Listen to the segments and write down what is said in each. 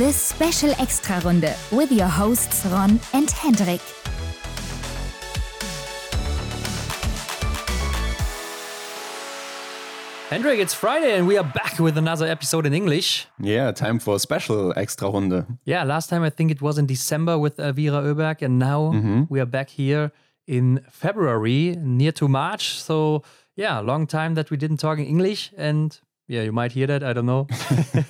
this special extra runde with your hosts Ron and Hendrik. Hendrik, it's Friday and we are back with another episode in English. Yeah, time for a special extra runde. Yeah, last time I think it was in December with uh, Elvira Oeberg, and now mm-hmm. we are back here in February, near to March. So, yeah, long time that we didn't talk in English, and yeah, you might hear that. I don't know.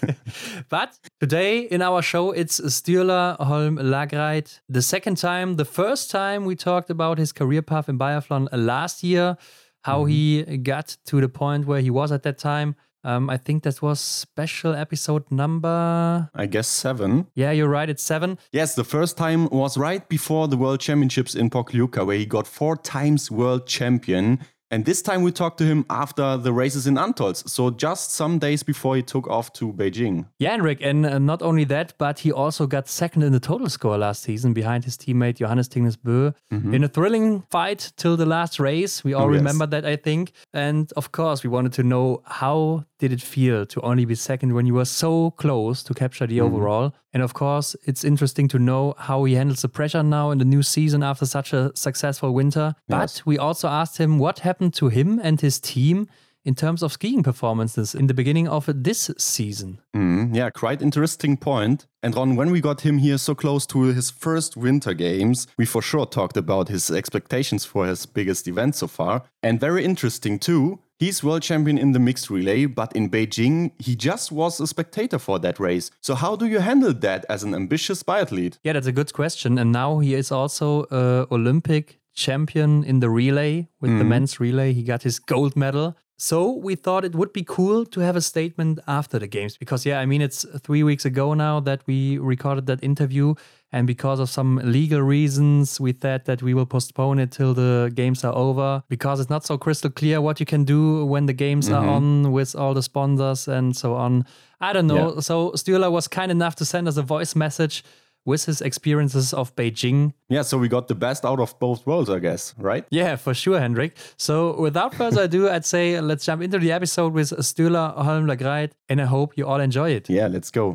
but today in our show, it's Sturla Holm Laegreid. The second time, the first time we talked about his career path in biathlon last year, how he got to the point where he was at that time. Um, I think that was special episode number. I guess seven. Yeah, you're right. It's seven. Yes, the first time was right before the World Championships in Pokljuka, where he got four times world champion. And this time we talked to him after the races in Antholz, so just some days before he took off to Beijing. Yeah, Henrik, and uh, not only that, but he also got second in the total score last season behind his teammate Johannes Thingnes Boe in a thrilling fight till the last race. We all Oh, yes. remember that, I think. And of course, we wanted to know how did it feel to only be second when you were so close to capture the mm. overall? And of course, it's interesting to know how he handles the pressure now in the new season after such a successful winter. Yes. But we also asked him what happened to him and his team in terms of skiing performances in the beginning of this season. Mm, yeah, quite interesting point. And Ron, when we got him here so close to his first winter games, we for sure talked about his expectations for his biggest event so far. And very interesting too, he's world champion in the mixed relay, but in Beijing, he just was a spectator for that race. So how do you handle that as an ambitious biathlete? Yeah, that's a good question. And now he is also a Olympic champion in the relay with the men's relay. He got his gold medal. So we thought it would be cool to have a statement after the games because, yeah, I mean, it's three weeks ago now that we recorded that interview. And because of some legal reasons, we thought that we will postpone it till the games are over because it's not so crystal clear what you can do when the games are mm-hmm. on with all the sponsors and so on. I don't know. Yeah. So Sturla was kind enough to send us a voice message with his experiences of Beijing. Yeah, so we got the best out of both worlds, I guess, right? Yeah, for sure, Hendrik. So without further ado, I'd say let's jump into the episode with Sturla Holm Laegreid, and I hope you all enjoy it. Yeah, let's go.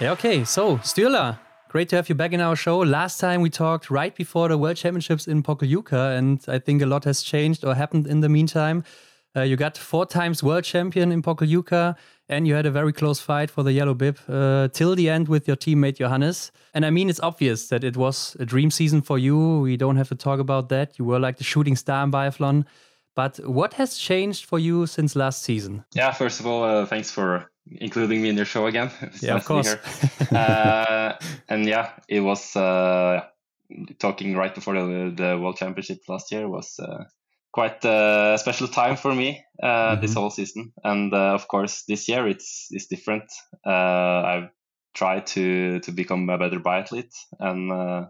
Yeah, okay. So, Sturla, great to have you back in our show. Last time we talked right before the World Championships in Pokljuka, and I think a lot has changed or happened in the meantime. Uh, you got four times world champion in Pokljuka, and you had a very close fight for the yellow bib uh, till the end with your teammate Johannes. And I mean, it's obvious that it was a dream season for you. We don't have to talk about that. You were like the shooting star in biathlon. But what has changed for you since last season? Yeah, first of all, uh, thanks for including me in your show again. It's Yeah, of nice be here. uh, and yeah, it was uh, talking right before the, the World Championship last year was uh, quite a special time for me uh, this whole season. And uh, of course, this year it's it's different. Uh, I've tried to to become a better biathlete, and uh,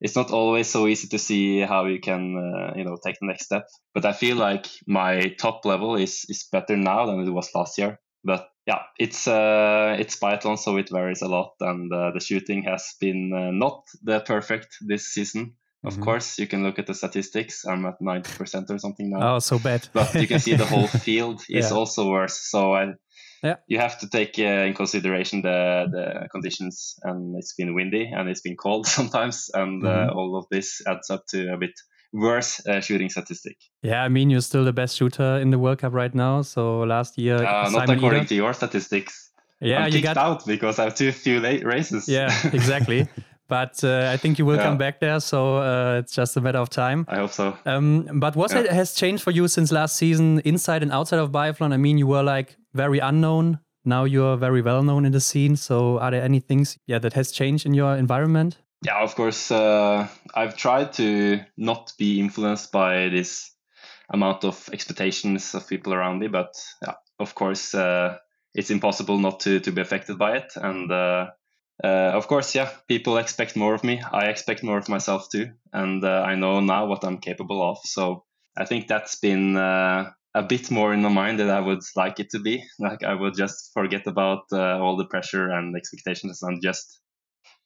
it's not always so easy to see how you can uh, you know take the next step. But I feel like my top level is is better now than it was last year. But yeah, it's uh, it's biathlon, so it varies a lot, and uh, the shooting has been uh, not the perfect this season. Of Mhm. course, you can look at the statistics. I'm at ninety percent or something now Oh, so bad. but you can see the whole field is Yeah. also worse. So I, Yeah. you have to take uh, in consideration the the conditions, and it's been windy and it's been cold sometimes, and uh, Mm-hmm. all of this adds up to a bit worse uh, shooting statistic. Yeah, I mean, you're still the best shooter in the World Cup right now. So last year, Uh, not according Eder- to your statistics. yeah, I'm you kicked got out because I have too few late races. yeah, exactly. But uh, I think you will Yeah. come back there, so uh, it's just a matter of time. I hope so. Um, but what Yeah. has changed for you since last season, inside and outside of biathlon? I mean, you were like very unknown. Now you're very well known in the scene. So, are there any things, yeah, that has changed in your environment? Yeah, of course. Uh, I've tried to not be influenced by this amount of expectations of people around me, but yeah, of course, uh, it's impossible not to, to be affected by it. And uh, of course, yeah, people expect more of me. I expect more of myself too, and uh, I know now what I'm capable of. So I think that's been uh, a bit more in my mind than I would like it to be. Like I would just forget about uh, all the pressure and expectations and just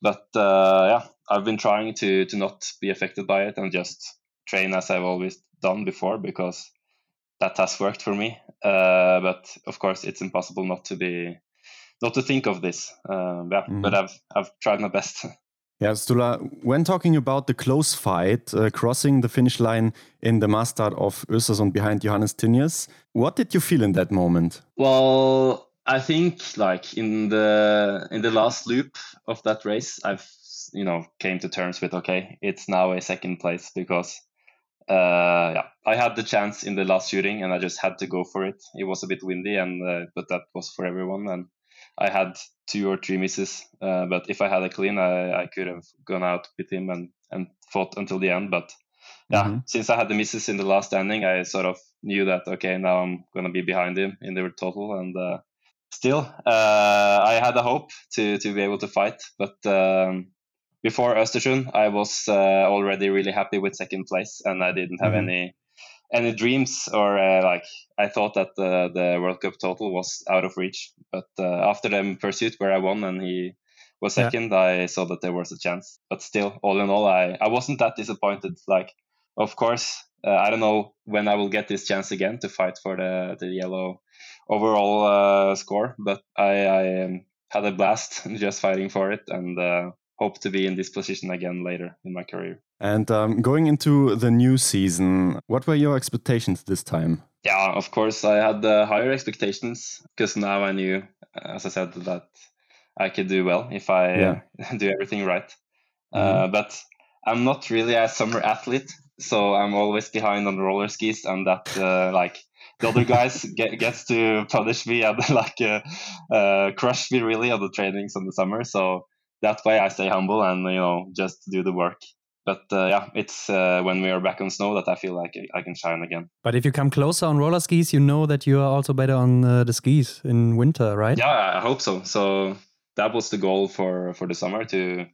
but uh, yeah, I've been trying to to not be affected by it and just train as I've always done before because that has worked for me. But of course, it's impossible not to be not to think of this. Um, yeah, mm. but I've I've tried my best. Yeah, Sturla, when talking about the close fight, uh, crossing the finish line in the mass start of Östersund behind Johannes Thingnes, what did you feel in that moment? Well, I think like in the in the last loop of that race, I've you know came to terms with okay, it's now a second place because uh, yeah, I had the chance in the last shooting and I just had to go for it. It was a bit windy, and uh, but that was for everyone. And I had two or three misses, uh, but if I had a clean, I, I could have gone out with him and, and fought until the end. But yeah, mm-hmm. since I had the misses in the last standing, I sort of knew that okay, now I'm gonna be behind him in the total, and uh, still, uh, I had a hope to to be able to fight, but. Um, before Östersund, I was uh, already really happy with second place, and I didn't have mm-hmm. any any dreams or uh, like I thought that the the World Cup total was out of reach. But uh, after the pursuit where I won and he was second, yeah. I saw that there was a chance. But still, all in all, I I wasn't that disappointed. Like, of course, uh, I don't know when I will get this chance again to fight for the the yellow overall uh, score, but I, I um, had a blast just fighting for it and uh, hope to be in this position again later in my career. And um, going into the new season, what were your expectations this time? Yeah, of course, I had uh, higher expectations because now I knew, as I said, that I could do well if I yeah. do everything right. Mm -hmm. uh, mm-hmm. but I'm not really a summer athlete, so I'm always behind on the roller skis, and that uh, like the other guys get, gets to punish me and like uh, uh, crush me really on the trainings in the summer. So that way I stay humble and you know just do the work. But uh, yeah, it's uh, when we are back on snow that I feel like I can shine again. But if you come closer on roller skis, you know that you are also better on uh, the skis in winter, right? Yeah, I hope so. So that was the goal for for the summer to.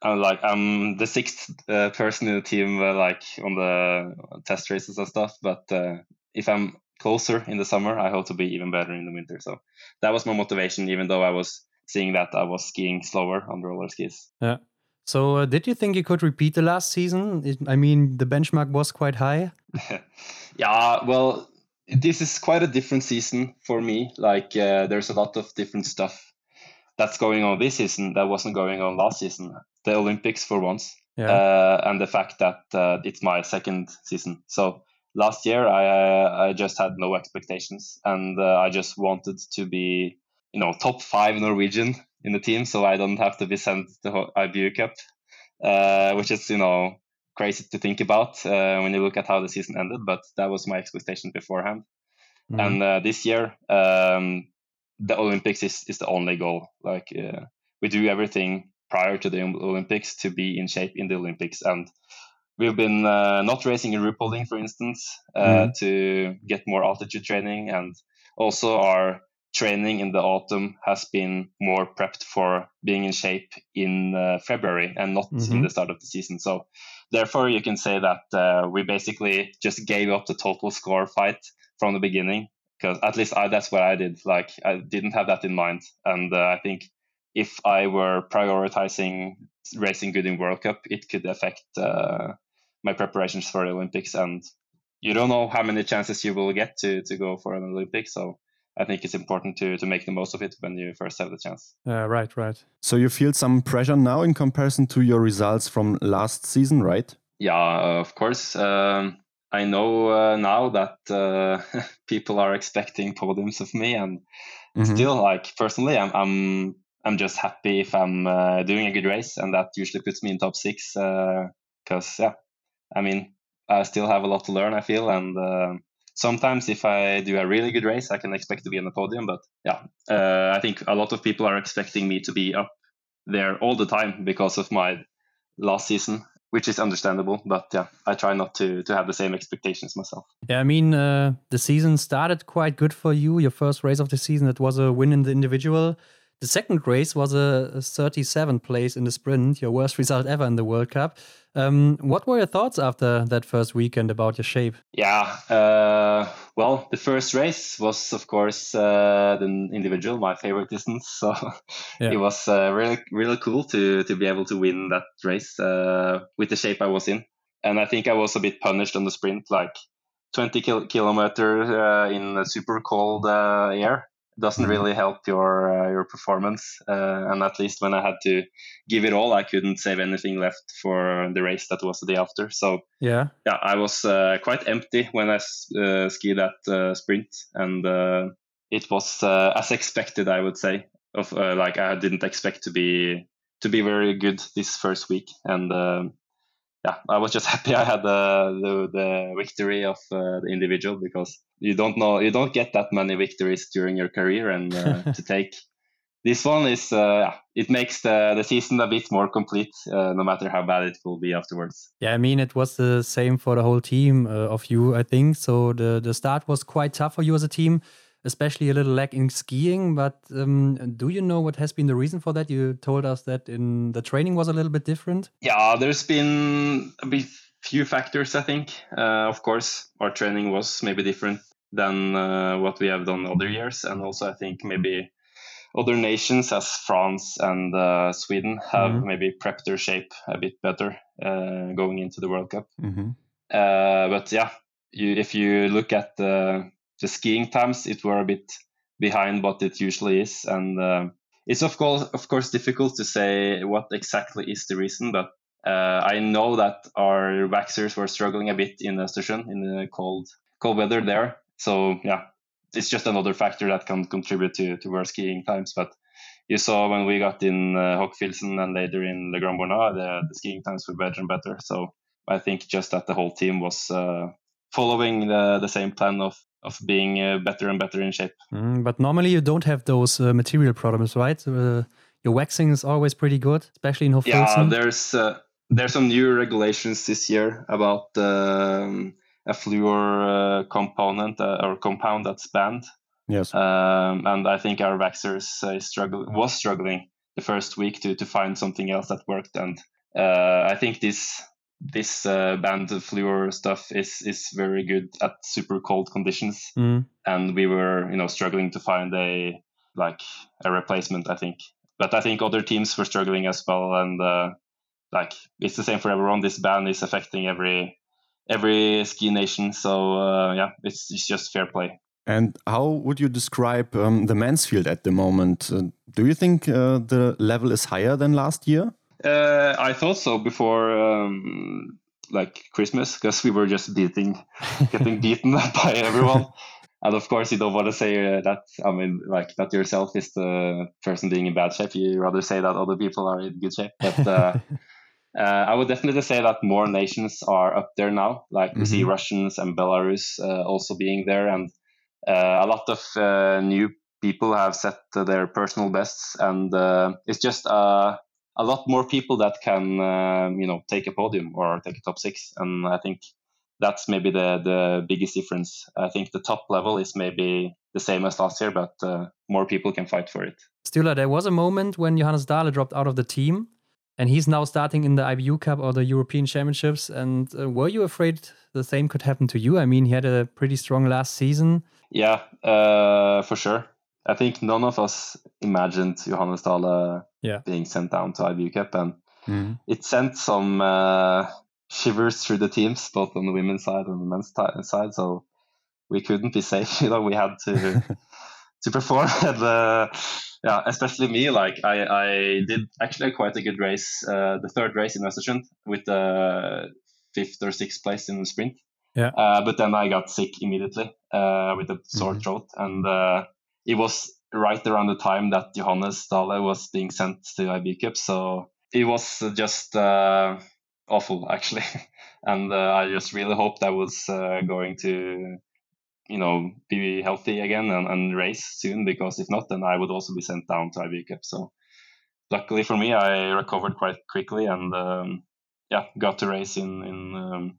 I'm like I'm the sixth uh, person in the team, uh, like on the test races and stuff. But uh, if I'm closer in the summer, I hope to be even better in the winter. So that was my motivation, even though I was seeing that I was skiing slower on roller skis. Yeah. So, uh, did you think you could repeat the last season? I mean, the benchmark was quite high. yeah, well, this is quite a different season for me. Like, uh, there's a lot of different stuff that's going on this season that wasn't going on last season. The Olympics, for once, yeah. uh, and the fact that uh, it's my second season. So, last year I uh, I just had no expectations, and uh, I just wanted to be you know top five Norwegian in the team, so I don't have to be sent to IBU Cup, uh, which is you know crazy to think about uh, when you look at how the season ended. But that was my expectation beforehand. Mm-hmm. And uh, this year, um, the Olympics is, is the only goal. Like uh, we do everything prior to the Olympics to be in shape in the Olympics, and we've been uh, not racing in Ruhpolding, for instance, uh, mm-hmm. to get more altitude training, and also our training in the autumn has been more prepped for being in shape in uh, February and not mm-hmm. in the start of the season. So, therefore, you can say that uh, we basically just gave up the total score fight from the beginning because at least I, that's what I did. Like, I didn't have that in mind. And uh, I think if I were prioritizing racing good in World Cup, it could affect uh, my preparations for the Olympics. And you don't know how many chances you will get to, to go for an Olympics. So, I think it's important to to make the most of it when you first have the chance. Uh, right, right. So you feel some pressure now in comparison to your results from last season, right? Yeah, of course. Um, I know uh, now that uh, people are expecting podiums of me, and mm -hmm. still, like personally, I'm I'm I'm just happy if I'm uh, doing a good race, and that usually puts me in top six. Because uh, yeah, I mean, I still have a lot to learn. I feel, and uh, sometimes if I do a really good race, I can expect to be on the podium. But yeah, uh, I think a lot of people are expecting me to be up there all the time because of my last season, which is understandable. But yeah, I try not to to have the same expectations myself. Yeah, I mean, uh, the season started quite good for you. Your first race of the season, that was a win in the individual. The second race was a 37th place in the sprint, your worst result ever in the World Cup. Um, what were your thoughts after that first weekend about your shape? Yeah, uh, well, the first race was, of course, uh, the individual, my favorite distance. So yeah. it was uh, really, really cool to to be able to win that race uh, with the shape I was in. And I think I was a bit punished on the sprint, like 20 kil- kilometer uh, in super cold uh, air doesn't mm-hmm. really help your uh, your performance. Uh, and at least when I had to give it all, I couldn't save anything left for the race that was the day after. So yeah, yeah, I was uh, quite empty when I uh, skied that uh, sprint, and uh, it was as expected, I would say. Of like I didn't expect to be to be very good this first week, and yeah, I was just happy I had the the, the victory of uh, the individual because you don't know you don't get that many victories during your career, and uh, to take this one is uh, it makes the, the season a bit more complete, uh, no matter how bad it will be afterwards. Yeah, I mean it was the same for the whole team uh, of you, I think. So the the start was quite tough for you as a team especially a little lack in skiing. But um, do you know what has been the reason for that? You told us that in the training was a little bit different. Yeah, there's been a bit few factors. I think, uh, of course, our training was maybe different than uh, what we have done other years, and also I think maybe other nations as France and uh, Sweden have mm-hmm. maybe prepped their shape a bit better uh, going into the World Cup. Mm-hmm. Uh, but yeah, you, if you look at the the skiing times it were a bit behind what it usually is. And uh, it's of course of course difficult to say what exactly is the reason but uh, I know that our waxers were struggling a bit in Östersund in the cold cold weather there. So yeah it's just another factor that can contribute to to worse skiing times. But you saw when we got in uh, and later in Le Grand Bornand, the, the skiing times were better and better. So I think just that the whole team was uh, following the, the same plan of of being uh, better and better in shape. Mm, but normally you don't have those uh, material problems, right? Uh, your waxing is always pretty good, especially in Hochfilzen. Yeah, there's uh, there's some new regulations this year about um, a fluor uh, component uh, or compound that's banned. Yes, um, and I think our waxers struggle was struggling the first week to to find something else that worked, and I think this this uh, band fluor stuff is is very good at super cold conditions. Mm. and we were you know struggling to find a like a replacement i think. But i think other teams were struggling as well. And uh, like it's the same for everyone. This ban is affecting every every ski nation. So uh, yeah it's, it's just fair play. And how would you describe um, the men's field at the moment? Uh, do you think uh, the level is higher than last year uh, I thought so before, um, like Christmas, because we were just beating, getting beaten by everyone. And of course, you don't want to say uh, that. I mean, like that yourself is the person being in bad shape. You rather say that other people are in good shape. But uh, uh, I would definitely say that more nations are up there now. Like we mm-hmm. see Russians and Belarus uh, also being there, and uh, a lot of uh, new people have set their personal bests, and it's just a a lot more people that can um, you know take a podium or take a top six. And i think that's maybe the the biggest difference. I think the top level is maybe the same as last year but uh, more people can fight for it. Sturla, there was a moment when Johannes Dale dropped out of the team and he's now starting in the ibu cup or the european championships. And uh, were you afraid the same could happen to you? I mean he had a pretty strong last season. Yeah uh, for sure. I think none of us imagined Johannes Dale yeah. being sent down to IBU Cup, and mm-hmm. it sent some uh, shivers through the teams, both on the women's side and the men's t- side. So we couldn't be safe. You know, we had to to perform. and, uh, yeah, especially me. Like I, I did actually quite a good race, uh, the third race in Östersund with the fifth or sixth place in the sprint. Yeah. Uh, but then I got sick immediately uh, with a sore mm-hmm. throat and uh, it was right around the time that Johannes Dale was being sent to IBU Cup. So it was just uh, awful, actually. and uh, I just really hoped I was uh, going to, you know, be healthy again and, and, race soon, because if not, then I would also be sent down to IBU Cup. So luckily for me, I recovered quite quickly and, um, yeah, got to race in, in um.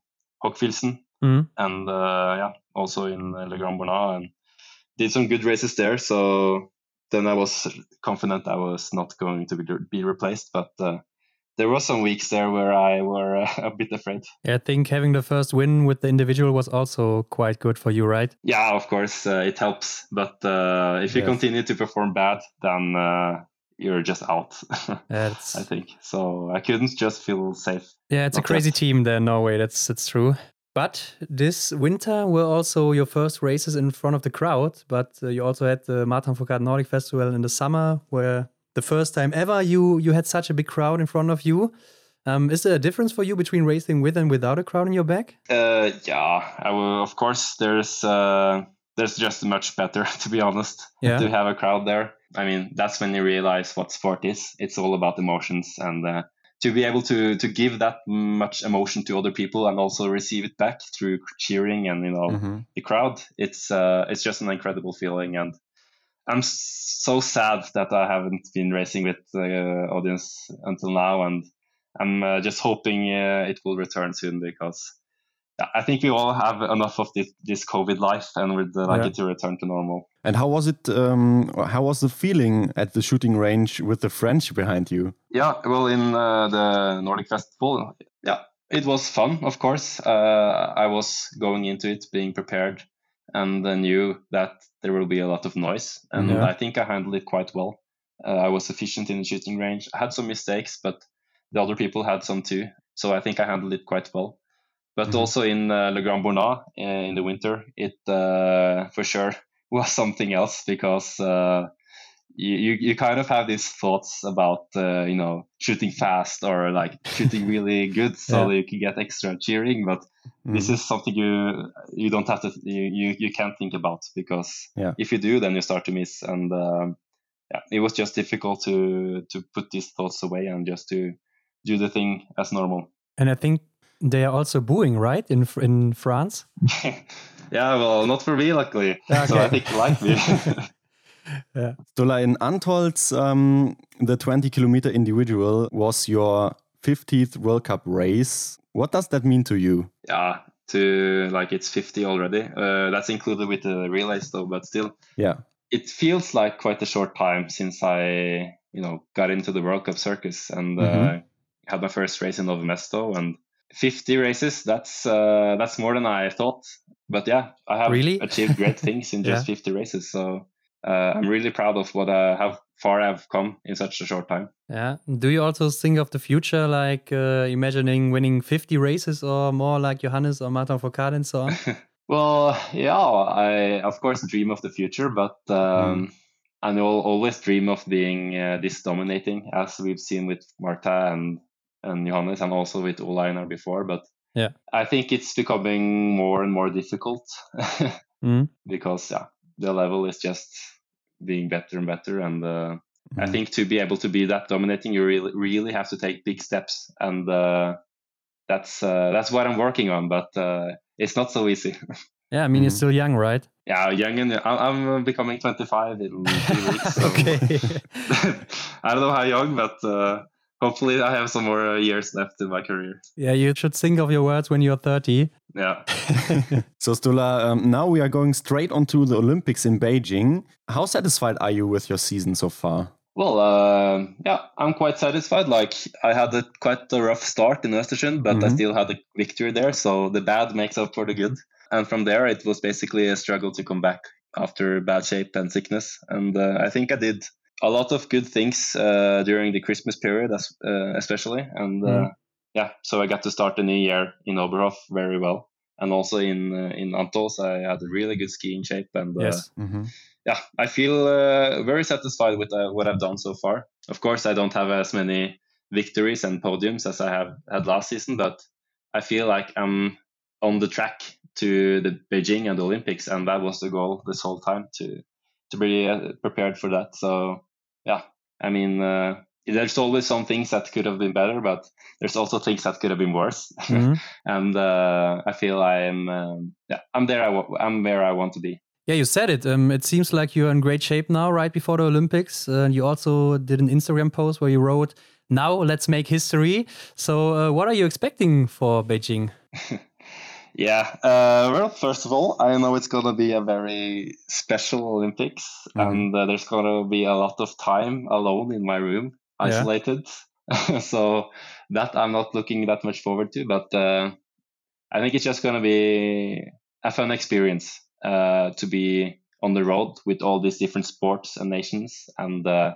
Mm. And uh, yeah, also in Le Grand Bornand. And did some good races there. So then I was confident I was not going to be, replaced. But uh, there were some weeks there where I were uh, a bit afraid. Yeah, I think having the first win with the individual was also quite good for you, right? Yeah, of course, uh, it helps. But uh, if you yes. continue to perform bad, then uh, you're just out. I think so. I couldn't just feel safe. Yeah, it's a crazy yet. team there, Norway. That's that's true. But this winter were also your first races in front of the crowd. But uh, you also had the Martin Fourcade Nordic Festival in the summer, where the first time ever you you had such a big crowd in front of you. Um, is there a difference for you between racing with and without a crowd in your back? Uh, yeah, will, of course. There's uh, there's just much better, to be honest, yeah. to have a crowd there. I mean, that's when you realize what sport is. It's all about emotions, and uh, to be able to to give that much emotion to other people and also receive it back through cheering and you know mm-hmm. the crowd. It's uh, it's just an incredible feeling, and I'm so sad that I haven't been racing with the audience until now, and I'm uh, just hoping uh, it will return soon because I think we all have enough of this, this COVID life and we'd uh, like yeah. it to return to normal. And how was it? Um, how was the feeling at the shooting range with the French behind you? Yeah, well, in uh, the Nordic Festival, yeah, it was fun. Of course, uh, I was going into it being prepared and I knew that there will be a lot of noise, and yeah. I think I handled it quite well. Uh, I was efficient in the shooting range. I had some mistakes, but the other people had some too. So I think I handled it quite well. But mm-hmm. also in uh, Le Grand Bornand uh, in the winter, it uh, for sure was something else because uh, you, you kind of have these thoughts about uh, you know shooting fast or like shooting really good so yeah. you can get extra cheering but mm-hmm. this is something you you don't have to you, you, you can't think about because yeah. if you do then you start to miss and um, yeah it was just difficult to to put these thoughts away and just to do the thing as normal and i think they are also booing right in in france yeah well not for me luckily okay. so i think like me yeah. Sturla, in Antholz, um, the 20 kilometer individual was your 50th World Cup race. What does that mean to you? Yeah, to like it's 50 already. Uh, that's included with the relays though, but still. Yeah. It feels like quite a short time since I, you know, got into the World Cup circus and uh, mm-hmm. uh, had my first race in Nove Mesto and 50 races. That's uh, that's more than I thought. But yeah, I have really? achieved great things in just yeah. 50 races. So uh, I'm really proud of what I how far I've come in such a short time. Yeah. Do you also think of the future, like uh, imagining winning 50 races or more, like Johannes or Martin Fourcade and so on? well, yeah, I of course dream of the future, but um, mm. I will always dream of being uh, this dominating, as we've seen with Marta and and Johannes, and also with Ola before. But yeah, I think it's becoming more and more difficult mm. because yeah, the level is just being better and better. And uh, mm-hmm. I think to be able to be that dominating, you really really have to take big steps, and uh, that's uh, that's what I'm working on. But uh, it's not so easy. Yeah, I mean, mm-hmm. you're still young, right? Yeah, young, and I'm becoming 25 in three weeks. So okay. I don't know how young, but uh, hopefully I have some more years left in my career. Yeah, you should think of your words when you're 30. Yeah. so, Sturla, um, now we are going straight onto the Olympics in Beijing. How satisfied are you with your season so far? Well, uh, yeah, I'm quite satisfied. Like I had a, quite a rough start in Östersund, but mm-hmm. I still had a victory there. So the bad makes up for the good. And from there, it was basically a struggle to come back after bad shape and sickness. And uh, I think I did a lot of good things uh, during the Christmas period, as, uh, especially. And mm. yeah, so I got to start the new year in Oberhof very well. And also in uh, in Antholz, I had a really good skiing shape. And yes. Mm-hmm. yeah, I feel very satisfied with what I've done so far. Of course, I don't have as many victories and podiums as I have had last season, but I feel like I'm on the track to the Beijing and the Olympics, and that was the goal this whole time to to be prepared for that. So yeah, I mean, uh, there's always some things that could have been better, but there's also things that could have been worse. Mm-hmm. and uh, I feel I'm, um, yeah, I'm there. I w- I'm where I want to be. Yeah, you said it. Um, it seems like you're in great shape now, right before the Olympics. Uh, and you also did an Instagram post where you wrote, "Now let's make history." So, uh, what are you expecting for Beijing? Yeah. Uh, well, first of all, I know it's going to be a very special Olympics, mm-hmm. and uh, there's going to be a lot of time alone in my room, isolated. Yeah. so that I'm not looking that much forward to, but uh, I think it's just going to be a fun experience uh, to be on the road with all these different sports and nations, and uh,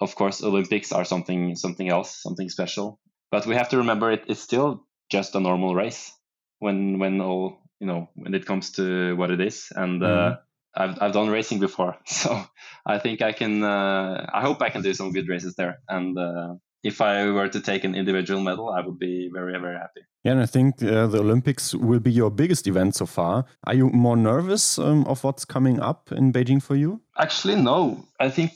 of course, Olympics are something something else, something special. But we have to remember it, it's still just a normal race when when all you know when it comes to what it is and. Mm-hmm. I've I've done racing before, so I think I can. Uh, I hope I can do some good races there. And uh, if I were to take an individual medal, I would be very very happy. Yeah, and I think uh, the Olympics will be your biggest event so far. Are you more nervous um, of what's coming up in Beijing for you? Actually, no. I think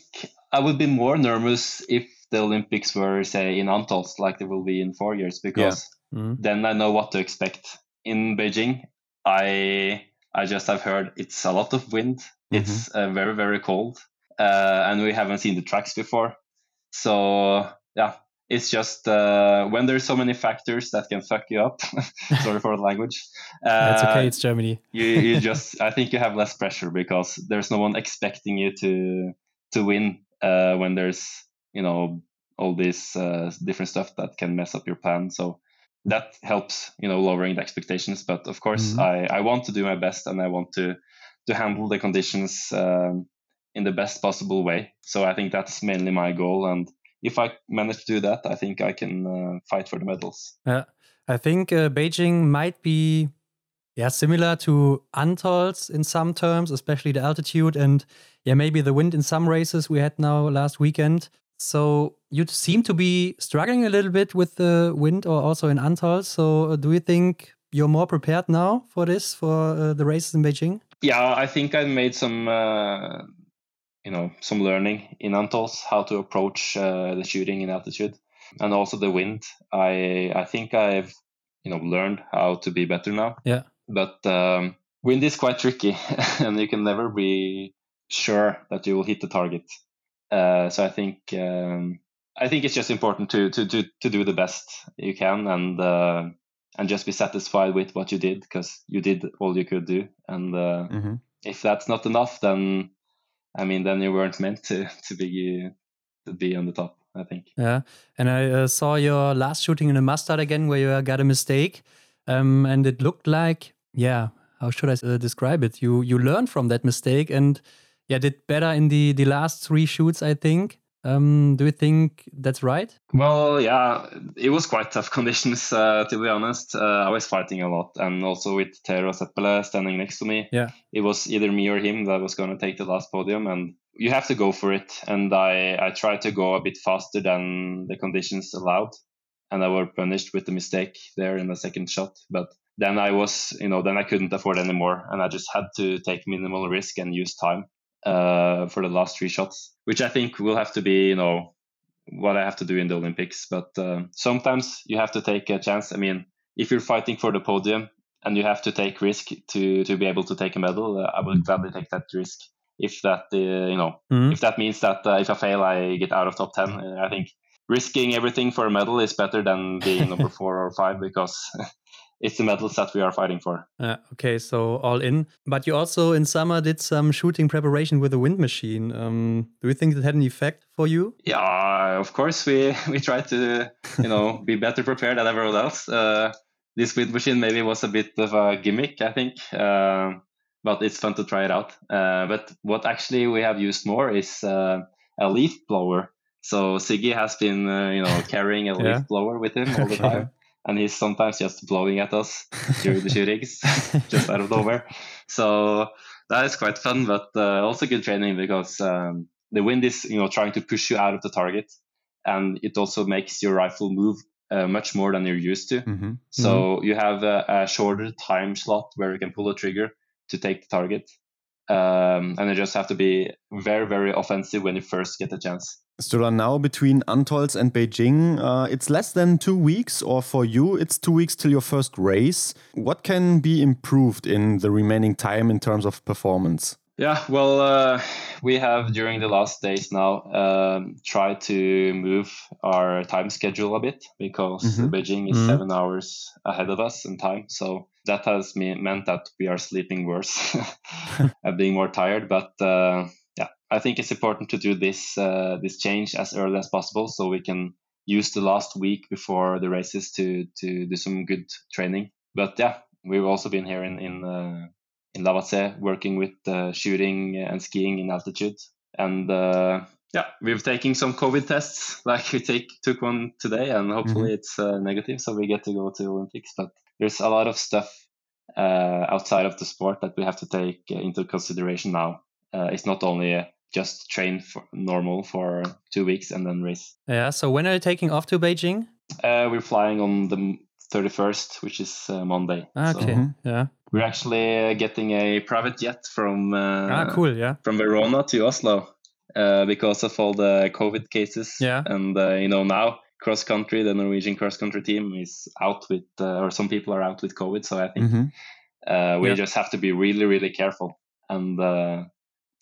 I would be more nervous if the Olympics were, say, in Antholz, like they will be in four years, because yeah. mm-hmm. then I know what to expect. In Beijing, I I just have heard it's a lot of wind. Mm-hmm. It's uh, very very cold, uh, and we haven't seen the tracks before. So yeah, it's just uh, when there's so many factors that can fuck you up. sorry for the language. That's okay. Uh, it's Germany. you you just I think you have less pressure because there's no one expecting you to to win uh, when there's you know all this uh, different stuff that can mess up your plan. So that helps you know lowering the expectations but of course mm-hmm. i i want to do my best and i want to to handle the conditions um, in the best possible way. So i think that's mainly my goal and if i manage to do that i think i can uh, fight for the medals. Yeah i think uh, beijing might be yeah similar to Antholz in some terms especially the altitude and yeah maybe the wind in some races we had now last weekend so you seem to be struggling a little bit with the wind or also in Antholz. So uh, do you think you're more prepared now for this, for uh, the races in Beijing? Yeah, I think I made some, uh, you know, some learning in Antholz, how to approach uh, the shooting in altitude and also the wind. I, I think I've, you know, learned how to be better now. Yeah. But um, wind is quite tricky and you can never be sure that you will hit the target. Uh, so I think um, I think it's just important to to to to do the best you can and uh, and just be satisfied with what you did because you did all you could do. And uh, mm-hmm. if that's not enough, then I mean, then you weren't meant to to be to be on the top. I think. Yeah, and I uh, saw your last shooting in a mustard again, where you got a mistake, um, and it looked like, yeah, how should I uh, describe it? You you learned from that mistake and yeah, did better in the the last three shoots, I think. Um, do you think that's right? Well, yeah, it was quite tough conditions uh, to be honest. Uh, I was fighting a lot, and also with Tero Seppälä standing next to me. Yeah, it was either me or him that was going to take the last podium, and you have to go for it. And I I tried to go a bit faster than the conditions allowed, and I were punished with the mistake there in the second shot. But then I was, you know, then I couldn't afford anymore, and I just had to take minimal risk and use time uh, for the last three shots, which I think will have to be, you know, what I have to do in the Olympics. But uh, sometimes you have to take a chance. I mean, if you're fighting for the podium and you have to take risk to to be able to take a medal, uh, I would gladly take that risk. If that, uh, you know, mm-hmm. if that means that uh, if I fail, I get out of top ten. Uh, I think risking everything for a medal is better than being number four or five because it's the medals that we are fighting for. Uh, okay, so all in. But you also in summer did some shooting preparation with a wind machine. Um, do you think that had an effect for you? Yeah, of course. We we tried to you know be better prepared than everyone else. Uh, this wind machine maybe was a bit of a gimmick, I think. Uh, but it's fun to try it out. Uh, but what actually we have used more is uh, a leaf blower. So Siggy has been, uh, you know, carrying a leaf blower with him all the time and he's sometimes just blowing at us during the shootings, just out of nowhere. So that is quite fun, but uh, also good training because um, the wind is, you know, trying to push you out of the target, and it also makes your rifle move uh, much more than you're used to. Mm-hmm. So mm-hmm. you have a, a, shorter time slot where you can pull a trigger to take the target, um, and you just have to be very, very offensive when you first get a chance. Sturla, now between Antholz and Beijing, uh, it's less than two weeks, or for you, it's two weeks till your first race. What can be improved in the remaining time in terms of performance? Yeah, well, uh, we have during the last days now um, tried to move our time schedule a bit because mm -hmm. Beijing is mm -hmm. seven hours ahead of us in time. So that has meant that we are sleeping worse and being more tired. But uh, yeah, I think it's important to do this uh, this change as early as possible so we can use the last week before the races to to do some good training. But yeah, we've also been here in in uh, in Lavazè working with uh, shooting and skiing in altitude, and uh, yeah, we've taken some COVID tests. Like we take took one today, and hopefully mm-hmm. it's uh, negative, so we get to go to Olympics. But there's a lot of stuff uh, outside of the sport that we have to take into consideration now. Uh, it's not only uh, just train for normal for two weeks and then race. Yeah. So when are you taking off to Beijing? Uh, we're flying on the 31st, which is uh, Monday. Okay. So yeah. We're actually getting a private jet from ah, cool. Yeah. From Verona to Oslo because of all the COVID cases. Yeah. And you know now cross country, the Norwegian cross country team is out with, uh, or some people are out with COVID. So I think mm-hmm. uh, we yeah. just have to be really, really careful. And uh,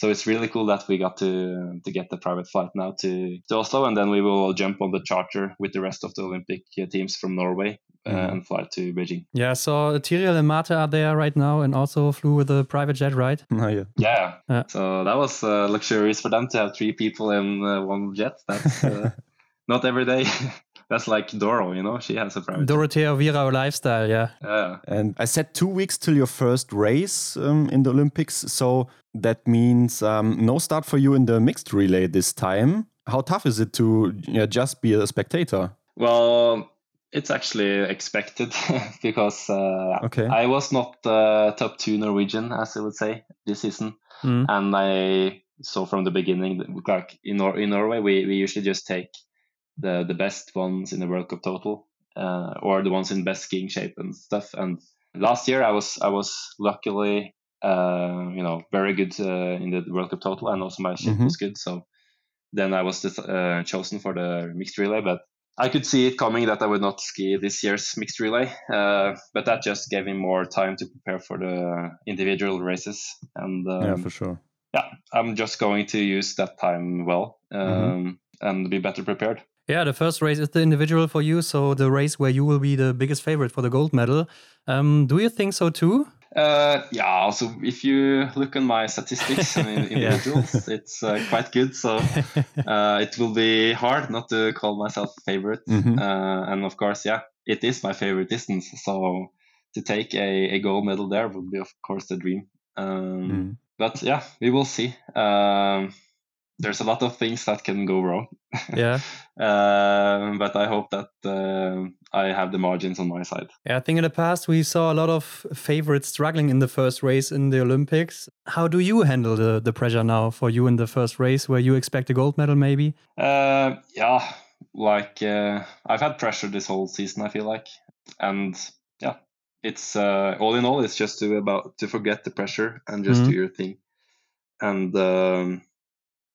so it's really cool that we got to to get the private flight now to, to Oslo, and then we will jump on the charter with the rest of the Olympic uh, teams from Norway. Uh, mm-hmm. and fly to Beijing. Yeah, so Tiril and Marte are there right now and also flew with a private jet, right? Oh, yeah. yeah. yeah. So that was uh, luxurious for them to have three people in one jet. That's not every day. That's like Doro, you know, she has a private. Dorothea Wierer lifestyle, yeah. Yeah. And I said two weeks till your first race um, in the Olympics. So that means um, no start for you in the mixed relay this time. How tough is it to just be a spectator? Well, it's actually expected because uh, okay. I was not uh, top two Norwegian, as I would say, this season. Mm. And I saw from the beginning, like in, Nor- in Norway, we, we usually just take the the best ones in the World Cup total, uh, or the ones in best skiing shape and stuff. And last year, I was I was luckily uh, you know very good uh, in the World Cup total, and also my shape mm-hmm. was good. So then I was uh, chosen for the mixed relay, but. I could see it coming that I would not ski this year's mixed relay, uh, but that just gave me more time to prepare for the individual races. And um, yeah, for sure. Yeah, I'm just going to use that time well mm-hmm. um, mm-hmm. and be better prepared. Yeah, the first race is the individual for you, so the race where you will be the biggest favorite for the gold medal. Um, do you think so too? Uh, yeah, also if you look on my statistics and individuals, it's uh, quite good. So uh, it will be hard not to call myself favorite. Mm-hmm. Uh, and of course, yeah, it is my favorite distance. So to take a, a gold medal there would be, of course, the dream. Um, mm. But yeah, we will see. Um, there's a lot of things that can go wrong. Yeah. uh, but I hope that uh, I have the margins on my side. Yeah, I think in the past we saw a lot of favorites struggling in the first race in the Olympics. How do you handle the, the pressure now for you in the first race where you expect a gold medal maybe? Uh, yeah, like uh, I've had pressure this whole season, I feel like. And yeah, it's uh, all in all, it's just to about to forget the pressure and just mm-hmm. do your thing. And um,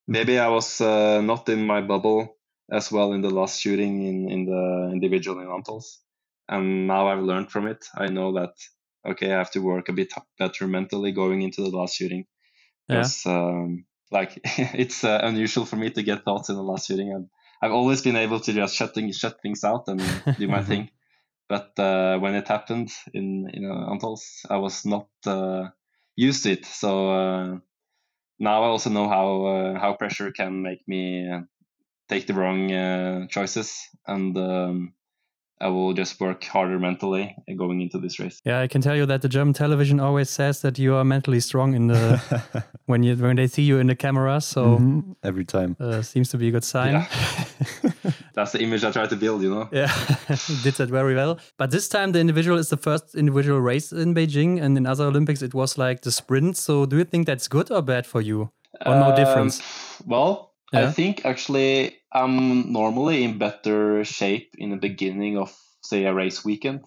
maybe I was uh, not in my bubble as well in the last shooting in, in the individual inventals. And now I've learned from it. I know that, okay, I have to work a bit better mentally going into the last shooting. Because, yeah. um, like, it's uh, unusual for me to get thoughts in the last shooting. And I've always been able to just shut things, shut things out and do my thing. But uh, when it happened in, in uh, Antholz, I was not uh, used to it. So, uh, now I also know how uh, how pressure can make me uh, take the wrong uh, choices, and um, I will just work harder mentally going into this race. Yeah, I can tell you that the German television always says that you are mentally strong in the when you when they see you in the camera. So mm-hmm. every time uh, seems to be a good sign. Yeah. That's the image I try to build, you know. Yeah, did that very well. But this time the individual is the first individual race in Beijing, and in other Olympics it was like the sprint. So do you think that's good or bad for you, or um, no difference? Well, yeah. I think actually I'm normally in better shape in the beginning of say a race weekend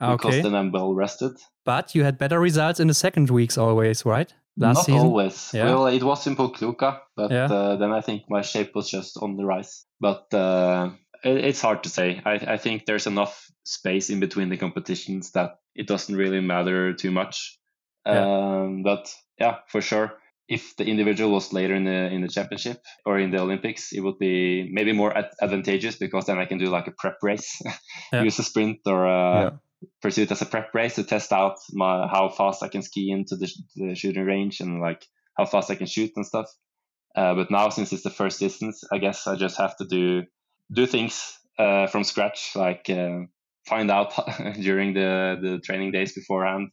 okay. because then I'm well rested. But you had better results in the second weeks always, right? Last Not season? always. Yeah. Well, it was in Pokljuka, but yeah. uh, then I think my shape was just on the rise. But uh, it, it's hard to say. I, I think there's enough space in between the competitions that it doesn't really matter too much. Yeah. Um, but yeah, for sure if the individual was later in the in the championship or in the Olympics, it would be maybe more ad- advantageous because then I can do like a prep race, yeah. use a sprint or a yeah. pursuit as a prep race to test out my how fast I can ski into the, the shooting range and like how fast I can shoot and stuff. Uh, but now since it's the first distance, I guess I just have to do do things uh, from scratch, like uh, find out during the the training days beforehand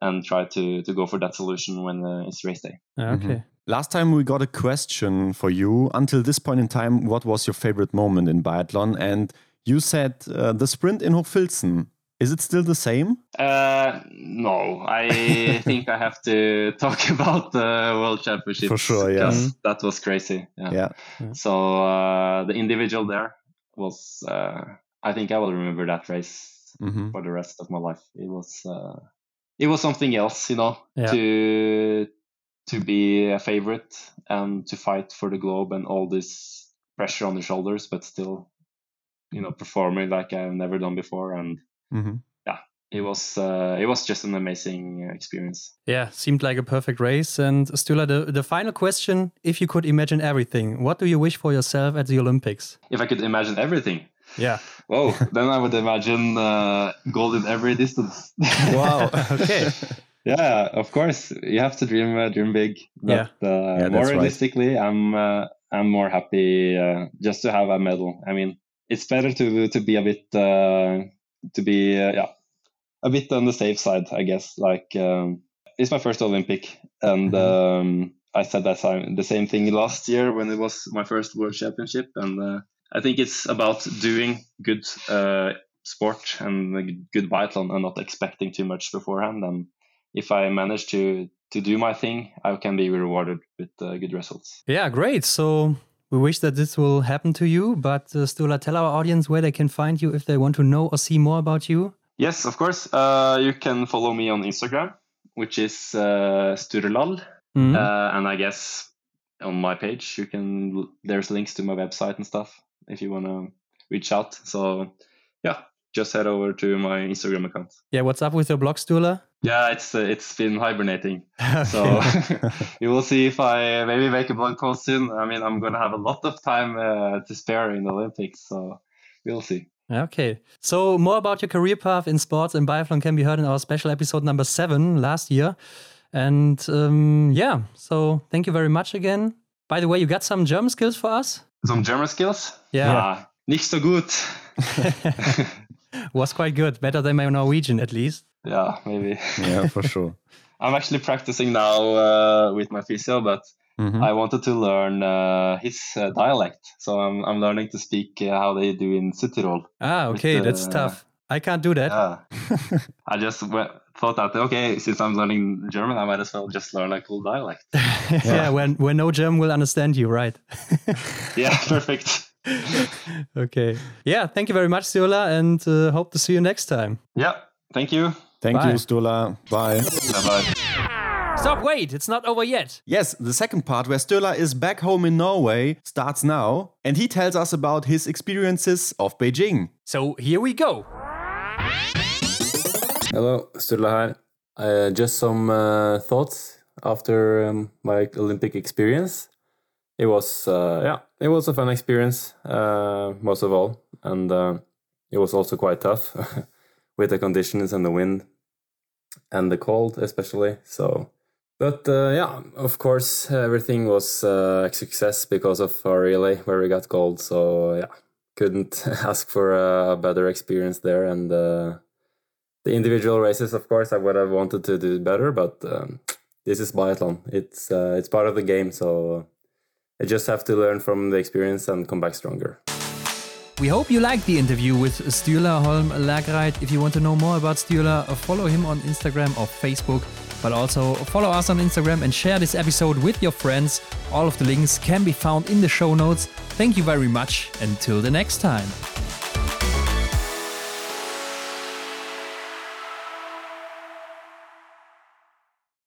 and try to to go for that solution when uh, it's race day. Okay. Mm -hmm. Last time we got a question for you. Until this point in time, what was your favorite moment in biathlon? And you said uh, the sprint in Hochfilzen. Is it still the same? Uh, no, I think I have to talk about the World Championship For sure, yeah. because That was crazy. Yeah. Yeah. So uh, the individual there was, uh, I think I will remember that race hmm for the rest of my life. It was, uh, it was something else, you know, Yeah. to to be a favorite and to fight for the globe and all this pressure on the shoulders, but still, you know, performing like I've never done before. And hmm it was, uh, it was just an amazing experience. Yeah, seemed like a perfect race. And Sturla, the, the final question if you could imagine everything, what do you wish for yourself at the Olympics? If I could imagine everything, Yeah. whoa, then I would imagine uh, gold in every distance. Wow. Okay. yeah, of course, you have to dream, uh, dream big. Yeah. But uh, Yeah, more that's right. realistically, I'm, uh, I'm more happy uh, just to have a medal. I mean, it's better to to be a bit, uh, to be, uh, yeah, a bit on the safe side, I guess. Like, um, it's my first Olympic, and Mhm. um, I said that time, the same thing last year when it was my first World Championship, and uh, I think it's about doing good uh, sport and a good biathlon and not expecting too much beforehand. And if I manage to to do my thing, I can be rewarded with uh, good results. Yeah, great. So we wish that this will happen to you. But uh, Sturla, tell our audience where they can find you if they want to know or see more about you. Yes, of course. Uh, you can follow me on Instagram, which is uh, sturlal. Mhm. Uh, and I guess on my page, you can there's links to my website and stuff if you want to reach out. So yeah, just head over to my Instagram account. yeah, what's up with your blog, Sturla? Yeah, it's uh, it's been hibernating. So you will see if I maybe make a blog post soon. I mean, I'm going to have a lot of time uh, to spare in the Olympics, so we'll see. Okay. So more about your career path in sports and biathlon can be heard in our special episode number seven last year. And um, yeah, so thank you very much again. By the way, you got some German skills for us? Some German skills? Yeah. Ah, nicht so gut. Was quite good. Better than my Norwegian, at least. Yeah, maybe. yeah, for sure. I'm actually practicing now uh, with my physio, but Mhm. I wanted to learn uh, his uh, dialect. So I'm, I'm learning to speak uh, how they do in Südtirol. Ah, With okay. the- That's tough. I can't do that. Yeah. I just went, thought that, okay, since I'm learning German, I might as well just learn a cool dialect. yeah, when, when no German will understand you, right? yeah, perfect. okay. Yeah, thank you very much, Sturla, and uh, hope to see you next time. Yeah, thank you. Thank Bye. you, Sturla. Bye. Bye bye. Stop, wait, it's not over yet. Yes, the second part where Sturla is back home in Norway starts now, and he tells us about his experiences of Beijing. So here we go. Hello, Sturla here. Uh, just some uh, thoughts after um, my Olympic experience. It was, uh, yeah, it was a fun experience, uh, most of all, and uh, it was also quite tough with the conditions and the wind and the cold, especially. So, but uh, yeah, of course, everything was uh, a success because of our relay where we got gold. So yeah, couldn't ask for a better experience there, and. Uh, the individual races, of course, I would have wanted to do better, but um, this is biathlon. It's uh, it's part of the game, so I just have to learn from the experience and come back stronger. We hope you liked the interview with Sturla Holm Laegreid. If you want to know more about Sturla, follow him on Instagram or Facebook, but also follow us on Instagram and share this episode with your friends. All of the links can be found in the show notes. Thank you very much. Until the next time.